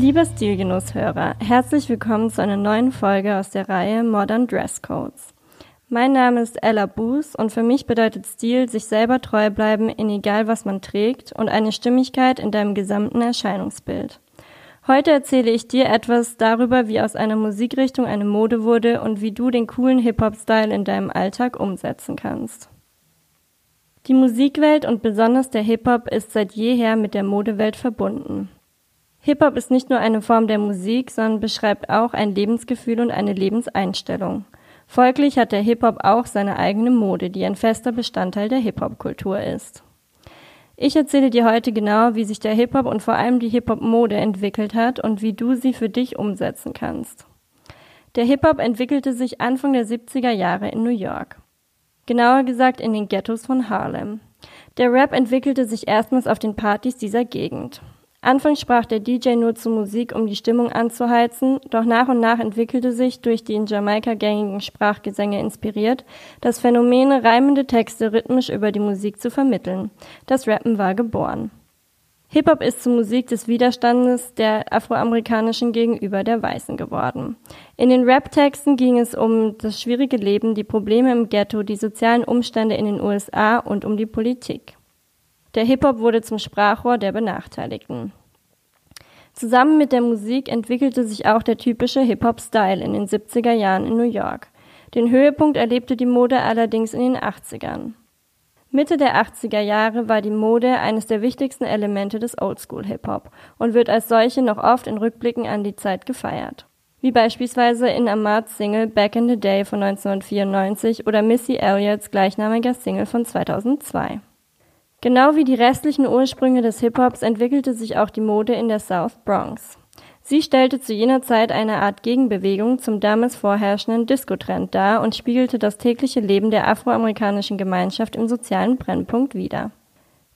Liebe Stilgenusshörer, herzlich willkommen zu einer neuen Folge aus der Reihe Modern Dress Codes. Mein Name ist Ella Boos und für mich bedeutet Stil sich selber treu bleiben in egal was man trägt und eine Stimmigkeit in deinem gesamten Erscheinungsbild. Heute erzähle ich dir etwas darüber, wie aus einer Musikrichtung eine Mode wurde und wie du den coolen Hip-Hop-Style in deinem Alltag umsetzen kannst. Die Musikwelt und besonders der Hip-Hop ist seit jeher mit der Modewelt verbunden. Hip-Hop ist nicht nur eine Form der Musik, sondern beschreibt auch ein Lebensgefühl und eine Lebenseinstellung. Folglich hat der Hip-Hop auch seine eigene Mode, die ein fester Bestandteil der Hip-Hop-Kultur ist. Ich erzähle dir heute genau, wie sich der Hip-Hop und vor allem die Hip-Hop-Mode entwickelt hat und wie du sie für dich umsetzen kannst. Der Hip-Hop entwickelte sich Anfang der 70er Jahre in New York. Genauer gesagt in den Ghettos von Harlem. Der Rap entwickelte sich erstmals auf den Partys dieser Gegend. Anfangs sprach der DJ nur zu Musik, um die Stimmung anzuheizen, doch nach und nach entwickelte sich, durch die in Jamaika gängigen Sprachgesänge inspiriert, das Phänomen, reimende Texte rhythmisch über die Musik zu vermitteln. Das Rappen war geboren. Hip-Hop ist zur Musik des Widerstandes der Afroamerikanischen gegenüber der Weißen geworden. In den Rap-Texten ging es um das schwierige Leben, die Probleme im Ghetto, die sozialen Umstände in den USA und um die Politik. Der Hip-Hop wurde zum Sprachrohr der Benachteiligten. Zusammen mit der Musik entwickelte sich auch der typische Hip-Hop-Style in den 70er Jahren in New York. Den Höhepunkt erlebte die Mode allerdings in den 80ern. Mitte der 80er Jahre war die Mode eines der wichtigsten Elemente des Oldschool-Hip-Hop und wird als solche noch oft in Rückblicken an die Zeit gefeiert. Wie beispielsweise in Amards Single Back in the Day von 1994 oder Missy Elliott's gleichnamiger Single von 2002. Genau wie die restlichen Ursprünge des Hip-Hops entwickelte sich auch die Mode in der South Bronx. Sie stellte zu jener Zeit eine Art Gegenbewegung zum damals vorherrschenden Disco-Trend dar und spiegelte das tägliche Leben der afroamerikanischen Gemeinschaft im sozialen Brennpunkt wider.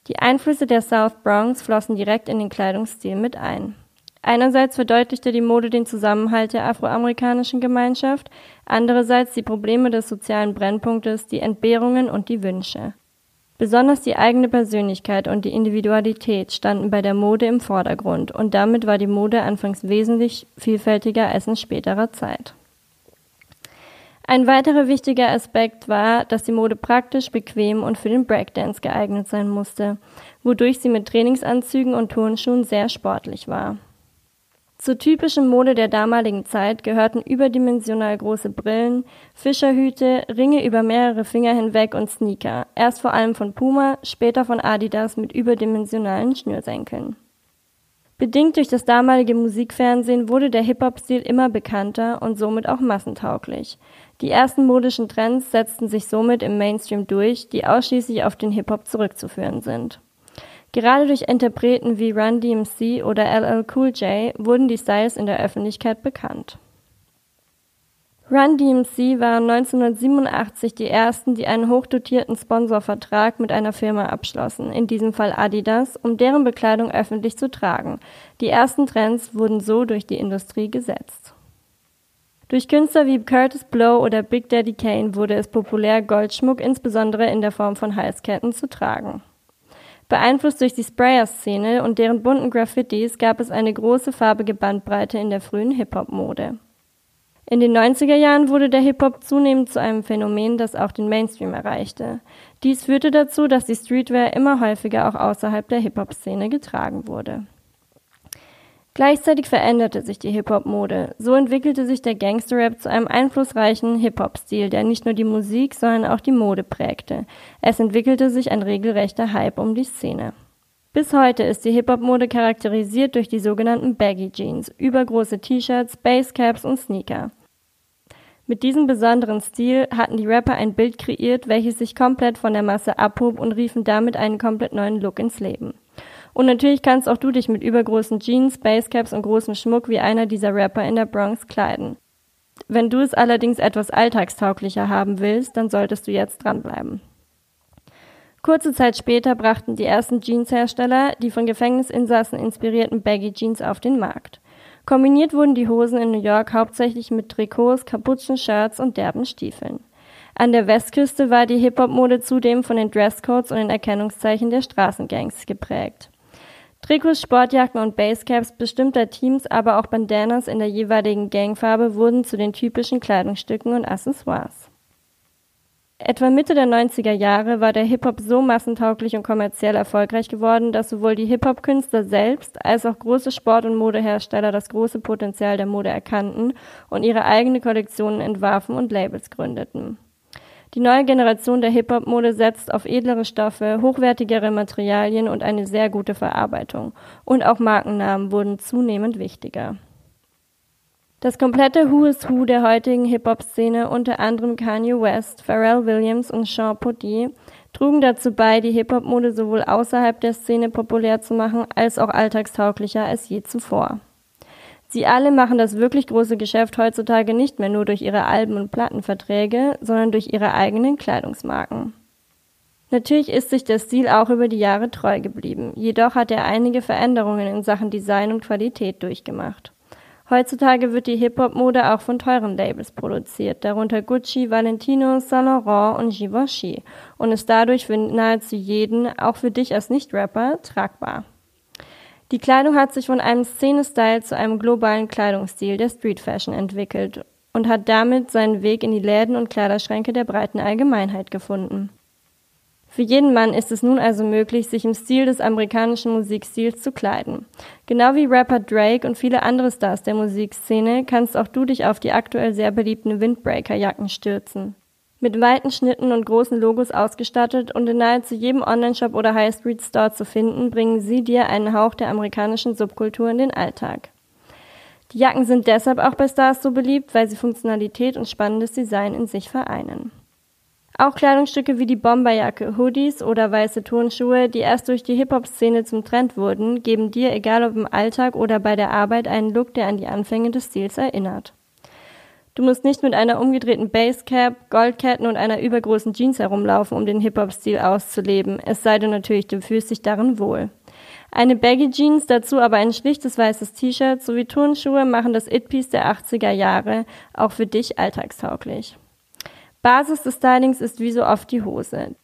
Die Einflüsse der South Bronx flossen direkt in den Kleidungsstil mit ein. Einerseits verdeutlichte die Mode den Zusammenhalt der afroamerikanischen Gemeinschaft, andererseits die Probleme des sozialen Brennpunktes, die Entbehrungen und die Wünsche. Besonders die eigene Persönlichkeit und die Individualität standen bei der Mode im Vordergrund und damit war die Mode anfangs wesentlich vielfältiger als in späterer Zeit. Ein weiterer wichtiger Aspekt war, dass die Mode praktisch, bequem und für den Breakdance geeignet sein musste, wodurch sie mit Trainingsanzügen und Turnschuhen sehr sportlich war. Zur typischen Mode der damaligen Zeit gehörten überdimensional große Brillen, Fischerhüte, Ringe über mehrere Finger hinweg und Sneaker, erst vor allem von Puma, später von Adidas mit überdimensionalen Schnürsenkeln. Bedingt durch das damalige Musikfernsehen wurde der Hip-Hop-Stil immer bekannter und somit auch massentauglich. Die ersten modischen Trends setzten sich somit im Mainstream durch, die ausschließlich auf den Hip-Hop zurückzuführen sind. Gerade durch Interpreten wie Run DMC oder LL Cool J wurden die Styles in der Öffentlichkeit bekannt. Run DMC waren 1987 die ersten, die einen hochdotierten Sponsorvertrag mit einer Firma abschlossen, in diesem Fall Adidas, um deren Bekleidung öffentlich zu tragen. Die ersten Trends wurden so durch die Industrie gesetzt. Durch Künstler wie Curtis Blow oder Big Daddy Kane wurde es populär, Goldschmuck insbesondere in der Form von Halsketten zu tragen. Beeinflusst durch die Sprayer-Szene und deren bunten Graffitis gab es eine große farbige Bandbreite in der frühen Hip-Hop-Mode. In den 90er Jahren wurde der Hip-Hop zunehmend zu einem Phänomen, das auch den Mainstream erreichte. Dies führte dazu, dass die Streetwear immer häufiger auch außerhalb der Hip-Hop-Szene getragen wurde. Gleichzeitig veränderte sich die Hip-Hop-Mode. So entwickelte sich der Gangster-Rap zu einem einflussreichen Hip-Hop-Stil, der nicht nur die Musik, sondern auch die Mode prägte. Es entwickelte sich ein regelrechter Hype um die Szene. Bis heute ist die Hip-Hop-Mode charakterisiert durch die sogenannten Baggy Jeans, übergroße T-Shirts, Basecaps und Sneaker. Mit diesem besonderen Stil hatten die Rapper ein Bild kreiert, welches sich komplett von der Masse abhob und riefen damit einen komplett neuen Look ins Leben. Und natürlich kannst auch du dich mit übergroßen Jeans, Basecaps und großem Schmuck wie einer dieser Rapper in der Bronx kleiden. Wenn du es allerdings etwas alltagstauglicher haben willst, dann solltest du jetzt dranbleiben. Kurze Zeit später brachten die ersten Jeanshersteller die von Gefängnisinsassen inspirierten Baggy Jeans auf den Markt. Kombiniert wurden die Hosen in New York hauptsächlich mit Trikots, Kapuzenshirts und derben Stiefeln. An der Westküste war die Hip-Hop-Mode zudem von den Dresscodes und den Erkennungszeichen der Straßengangs geprägt. Trikots, Sportjacken und Basecaps bestimmter Teams, aber auch Bandanas in der jeweiligen Gangfarbe wurden zu den typischen Kleidungsstücken und Accessoires. Etwa Mitte der 90er Jahre war der Hip-Hop so massentauglich und kommerziell erfolgreich geworden, dass sowohl die Hip-Hop-Künstler selbst als auch große Sport- und Modehersteller das große Potenzial der Mode erkannten und ihre eigene Kollektionen entwarfen und Labels gründeten. Die neue Generation der Hip-Hop-Mode setzt auf edlere Stoffe, hochwertigere Materialien und eine sehr gute Verarbeitung. Und auch Markennamen wurden zunehmend wichtiger. Das komplette Who is Who der heutigen Hip-Hop-Szene, unter anderem Kanye West, Pharrell Williams und Sean Putti, trugen dazu bei, die Hip-Hop-Mode sowohl außerhalb der Szene populär zu machen, als auch alltagstauglicher als je zuvor. Sie alle machen das wirklich große Geschäft heutzutage nicht mehr nur durch ihre Alben und Plattenverträge, sondern durch ihre eigenen Kleidungsmarken. Natürlich ist sich der Stil auch über die Jahre treu geblieben, jedoch hat er einige Veränderungen in Sachen Design und Qualität durchgemacht. Heutzutage wird die Hip-Hop-Mode auch von teuren Labels produziert, darunter Gucci, Valentino, Saint Laurent und Givenchy und ist dadurch für nahezu jeden, auch für dich als Nicht-Rapper, tragbar. Die Kleidung hat sich von einem Szene-Style zu einem globalen Kleidungsstil der Street Fashion entwickelt und hat damit seinen Weg in die Läden und Kleiderschränke der breiten Allgemeinheit gefunden. Für jeden Mann ist es nun also möglich, sich im Stil des amerikanischen Musikstils zu kleiden. Genau wie Rapper Drake und viele andere Stars der Musikszene kannst auch du dich auf die aktuell sehr beliebten Windbreaker-Jacken stürzen. Mit weiten Schnitten und großen Logos ausgestattet und in nahezu jedem Onlineshop oder High Street Store zu finden, bringen sie dir einen Hauch der amerikanischen Subkultur in den Alltag. Die Jacken sind deshalb auch bei Stars so beliebt, weil sie Funktionalität und spannendes Design in sich vereinen. Auch Kleidungsstücke wie die Bomberjacke, Hoodies oder weiße Turnschuhe, die erst durch die Hip-Hop-Szene zum Trend wurden, geben dir, egal ob im Alltag oder bei der Arbeit, einen Look, der an die Anfänge des Stils erinnert. Du musst nicht mit einer umgedrehten Basecap, Goldketten und einer übergroßen Jeans herumlaufen, um den Hip-Hop-Stil auszuleben, es sei denn natürlich, du fühlst dich darin wohl. Eine Baggy Jeans, dazu aber ein schlichtes weißes T-Shirt sowie Turnschuhe machen das It-Piece der 80er Jahre auch für dich alltagstauglich. Basis des Stylings ist wie so oft die Hose.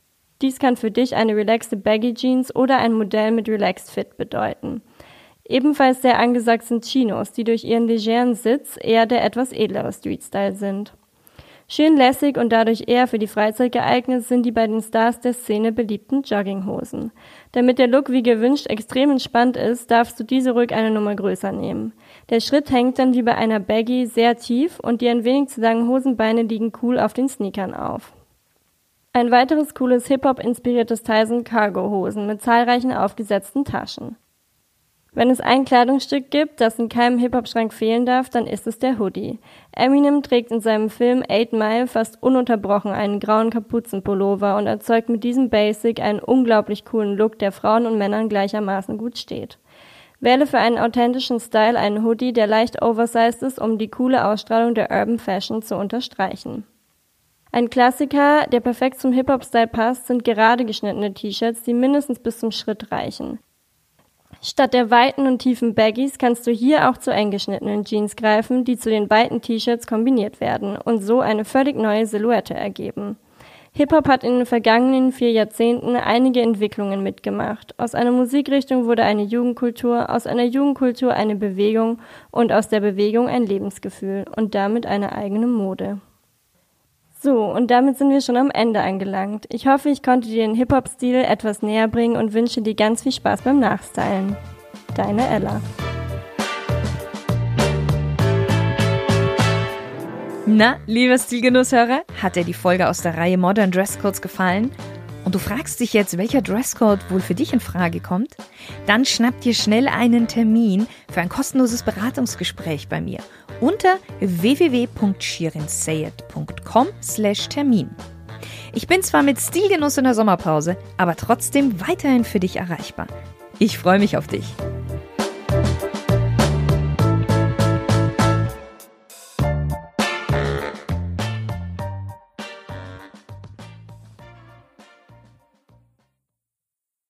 Dies kann für dich eine relaxte Baggy Jeans oder ein Modell mit Relaxed Fit bedeuten. Ebenfalls sehr angesagt sind Chinos, die durch ihren legeren Sitz eher der etwas edlere Street-Style sind. Schön lässig und dadurch eher für die Freizeit geeignet sind die bei den Stars der Szene beliebten Jogginghosen. Damit der Look wie gewünscht extrem entspannt ist, darfst du diese ruhig eine Nummer größer nehmen. Der Schritt hängt dann wie bei einer Baggy sehr tief und die ein wenig zu langen Hosenbeine liegen cool auf den Sneakern auf. Ein weiteres cooles Hip-Hop inspiriertes Teil sind Cargo-Hosen mit zahlreichen aufgesetzten Taschen. Wenn es ein Kleidungsstück gibt, das in keinem Hip-Hop-Schrank fehlen darf, dann ist es der Hoodie. Eminem trägt in seinem Film Eight Mile fast ununterbrochen einen grauen Kapuzenpullover und erzeugt mit diesem Basic einen unglaublich coolen Look, der Frauen und Männern gleichermaßen gut steht. Wähle für einen authentischen Style einen Hoodie, der leicht oversized ist, um die coole Ausstrahlung der Urban Fashion zu unterstreichen. Ein Klassiker, der perfekt zum Hip-Hop-Style passt, sind gerade geschnittene T-Shirts, die mindestens bis zum Schritt reichen. Statt der weiten und tiefen Baggies kannst du hier auch zu eng geschnittenen Jeans greifen, die zu den weiten T-Shirts kombiniert werden und so eine völlig neue Silhouette ergeben. Hip-Hop hat in den vergangenen vier Jahrzehnten einige Entwicklungen mitgemacht. Aus einer Musikrichtung wurde eine Jugendkultur, aus einer Jugendkultur eine Bewegung und aus der Bewegung ein Lebensgefühl und damit eine eigene Mode. So, und damit sind wir schon am Ende angelangt. Ich hoffe, ich konnte dir den Hip-Hop-Stil etwas näher bringen und wünsche dir ganz viel Spaß beim Nachstylen. Deine Ella. Na, lieber Stilgenusshörer, hat dir die Folge aus der Reihe Modern Dresscodes gefallen? Und du fragst dich jetzt, welcher Dresscode wohl für dich in Frage kommt? Dann schnapp dir schnell einen Termin für ein kostenloses Beratungsgespräch bei mir unter www.shirinsayed.com/termin. Ich bin zwar mit Stilgenuss in der Sommerpause, aber trotzdem weiterhin für dich erreichbar. Ich freue mich auf dich.